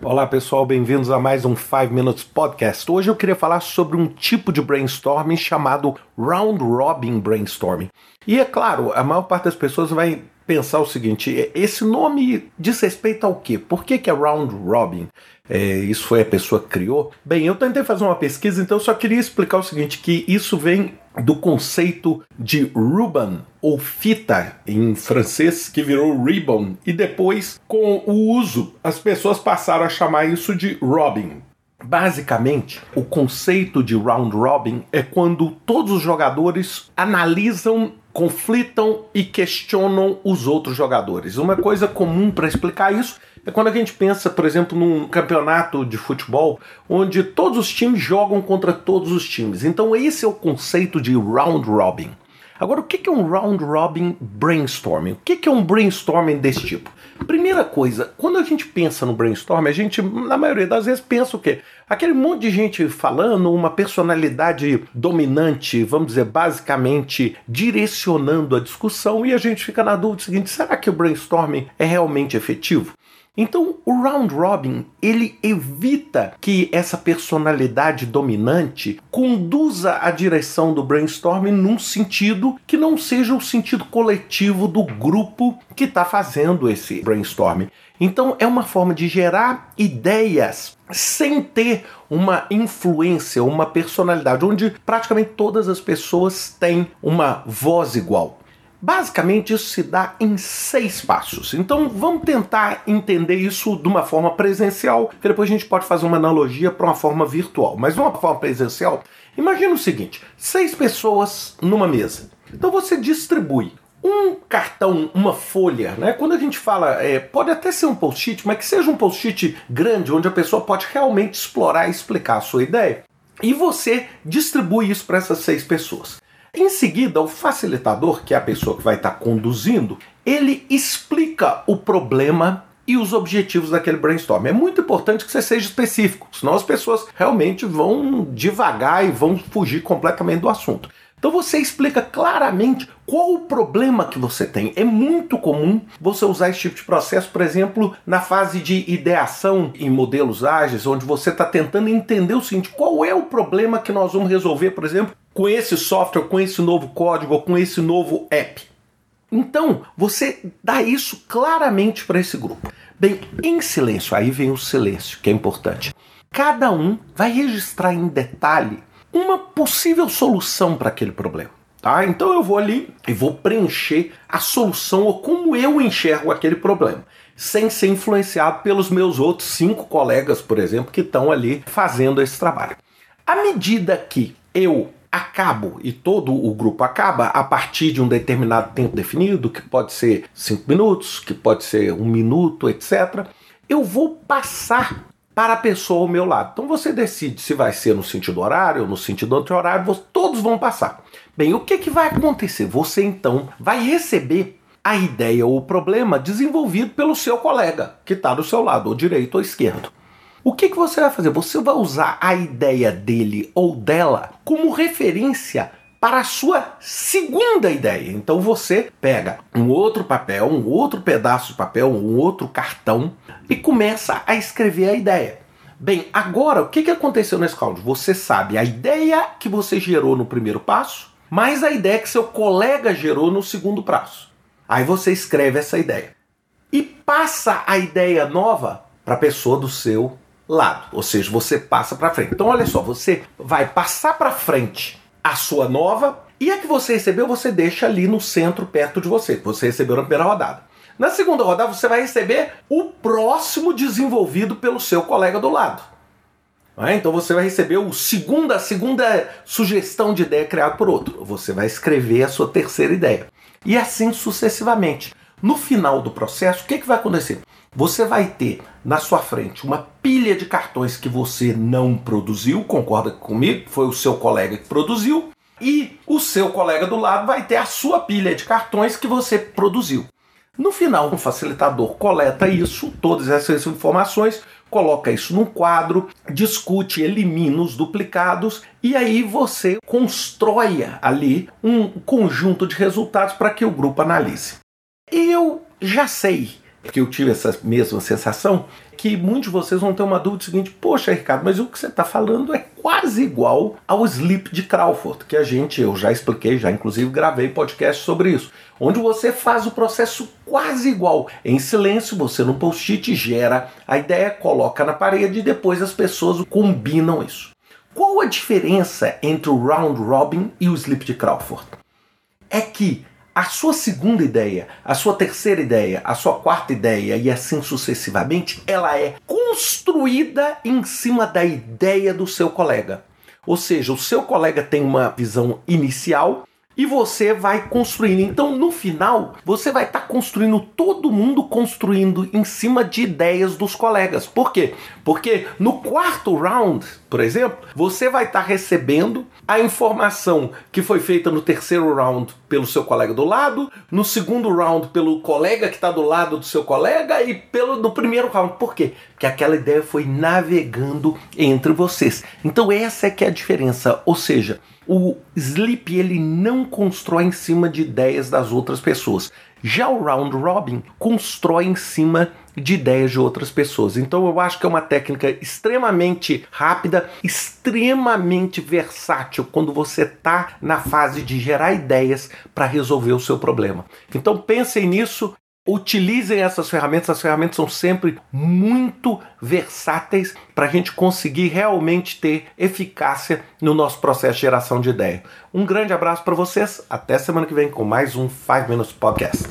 Olá pessoal, bem-vindos a mais um 5 Minutes Podcast. Hoje eu queria falar sobre um tipo de brainstorming chamado Round Robin Brainstorming. E é claro, a maior parte das pessoas vai pensar o seguinte: esse nome diz respeito ao quê? Por que, que é Round Robin? É, isso foi a pessoa que criou? Bem, eu tentei fazer uma pesquisa, então só queria explicar o seguinte: que isso vem do conceito de ruban ou fita em francês que virou ribbon e depois com o uso as pessoas passaram a chamar isso de robin. Basicamente, o conceito de round robin é quando todos os jogadores analisam, conflitam e questionam os outros jogadores. Uma coisa comum para explicar isso é quando a gente pensa, por exemplo, num campeonato de futebol onde todos os times jogam contra todos os times. Então, esse é o conceito de round robin. Agora, o que é um round robin brainstorming? O que é um brainstorming desse tipo? Primeira coisa, quando a gente pensa no brainstorming, a gente, na maioria das vezes, pensa o quê? Aquele monte de gente falando, uma personalidade dominante, vamos dizer, basicamente direcionando a discussão, e a gente fica na dúvida seguinte: será que o brainstorming é realmente efetivo? Então, o round robin, ele evita que essa personalidade dominante conduza a direção do brainstorming num sentido que não seja o sentido coletivo do grupo que está fazendo esse brainstorming. Então, é uma forma de gerar ideias sem ter uma influência, uma personalidade, onde praticamente todas as pessoas têm uma voz igual. Basicamente, isso se dá em seis passos. Então, vamos tentar entender isso de uma forma presencial, que depois a gente pode fazer uma analogia para uma forma virtual. Mas uma forma presencial, imagina o seguinte: seis pessoas numa mesa. Então, você distribui um cartão, uma folha, né? Quando a gente fala, é, pode até ser um post-it, mas que seja um post-it grande, onde a pessoa pode realmente explorar e explicar a sua ideia. E você distribui isso para essas seis pessoas. Em seguida, o facilitador, que é a pessoa que vai estar conduzindo, ele explica o problema e os objetivos daquele brainstorm. É muito importante que você seja específico, senão as pessoas realmente vão devagar e vão fugir completamente do assunto. Então você explica claramente qual o problema que você tem. É muito comum você usar esse tipo de processo, por exemplo, na fase de ideação em modelos ágeis, onde você está tentando entender o seguinte: qual é o problema que nós vamos resolver, por exemplo, com esse software, com esse novo código, com esse novo app. Então, você dá isso claramente para esse grupo. Bem, em silêncio, aí vem o silêncio, que é importante. Cada um vai registrar em detalhe uma possível solução para aquele problema. Tá? Então eu vou ali e vou preencher a solução ou como eu enxergo aquele problema, sem ser influenciado pelos meus outros cinco colegas, por exemplo, que estão ali fazendo esse trabalho. À medida que eu acabo e todo o grupo acaba a partir de um determinado tempo definido, que pode ser cinco minutos, que pode ser um minuto, etc., eu vou passar para a pessoa ao meu lado. Então você decide se vai ser no sentido horário ou no sentido anti-horário, todos vão passar. Bem, o que, que vai acontecer? Você então vai receber a ideia ou o problema desenvolvido pelo seu colega, que está do seu lado, ou direito ou esquerdo. O que, que você vai fazer? Você vai usar a ideia dele ou dela como referência para a sua segunda ideia. Então você pega um outro papel, um outro pedaço de papel, um outro cartão e começa a escrever a ideia. Bem, agora o que, que aconteceu nesse cálculo? Você sabe a ideia que você gerou no primeiro passo, mais a ideia que seu colega gerou no segundo passo. Aí você escreve essa ideia e passa a ideia nova para a pessoa do seu lado, ou seja, você passa para frente. Então, olha só, você vai passar para frente a sua nova e a que você recebeu você deixa ali no centro perto de você, que você recebeu na primeira rodada. Na segunda rodada você vai receber o próximo desenvolvido pelo seu colega do lado. É? Então você vai receber o segunda, a segunda sugestão de ideia criada por outro. Você vai escrever a sua terceira ideia. E assim sucessivamente. No final do processo, o que, que vai acontecer? Você vai ter na sua frente uma pilha de cartões que você não produziu, concorda comigo? Foi o seu colega que produziu. E o seu colega do lado vai ter a sua pilha de cartões que você produziu. No final, um facilitador coleta isso, todas essas informações, coloca isso num quadro, discute, elimina os duplicados e aí você constrói ali um conjunto de resultados para que o grupo analise. Eu já sei porque eu tive essa mesma sensação, que muitos de vocês vão ter uma dúvida seguinte: poxa, Ricardo, mas o que você está falando é quase igual ao Sleep de Crawford, que a gente, eu já expliquei, já inclusive gravei podcast sobre isso, onde você faz o processo quase igual. Em silêncio, você no post-it gera a ideia, coloca na parede e depois as pessoas combinam isso. Qual a diferença entre o Round Robin e o Sleep de Crawford? É que a sua segunda ideia, a sua terceira ideia, a sua quarta ideia e assim sucessivamente, ela é construída em cima da ideia do seu colega. Ou seja, o seu colega tem uma visão inicial e você vai construindo. Então, no final, você vai estar tá construindo, todo mundo construindo em cima de ideias dos colegas. Por quê? Porque no quarto round, por exemplo, você vai estar tá recebendo a informação que foi feita no terceiro round pelo seu colega do lado, no segundo round pelo colega que está do lado do seu colega e pelo no primeiro round. Por quê? Porque aquela ideia foi navegando entre vocês. Então essa é que é a diferença. Ou seja, o Sleep ele não constrói em cima de ideias das outras pessoas. Já o Round Robin constrói em cima de ideias de outras pessoas. Então eu acho que é uma técnica extremamente rápida, extremamente versátil quando você está na fase de gerar ideias para resolver o seu problema. Então pensem nisso. Utilizem essas ferramentas, as ferramentas são sempre muito versáteis para a gente conseguir realmente ter eficácia no nosso processo de geração de ideia. Um grande abraço para vocês, até semana que vem com mais um 5 Minutes Podcast.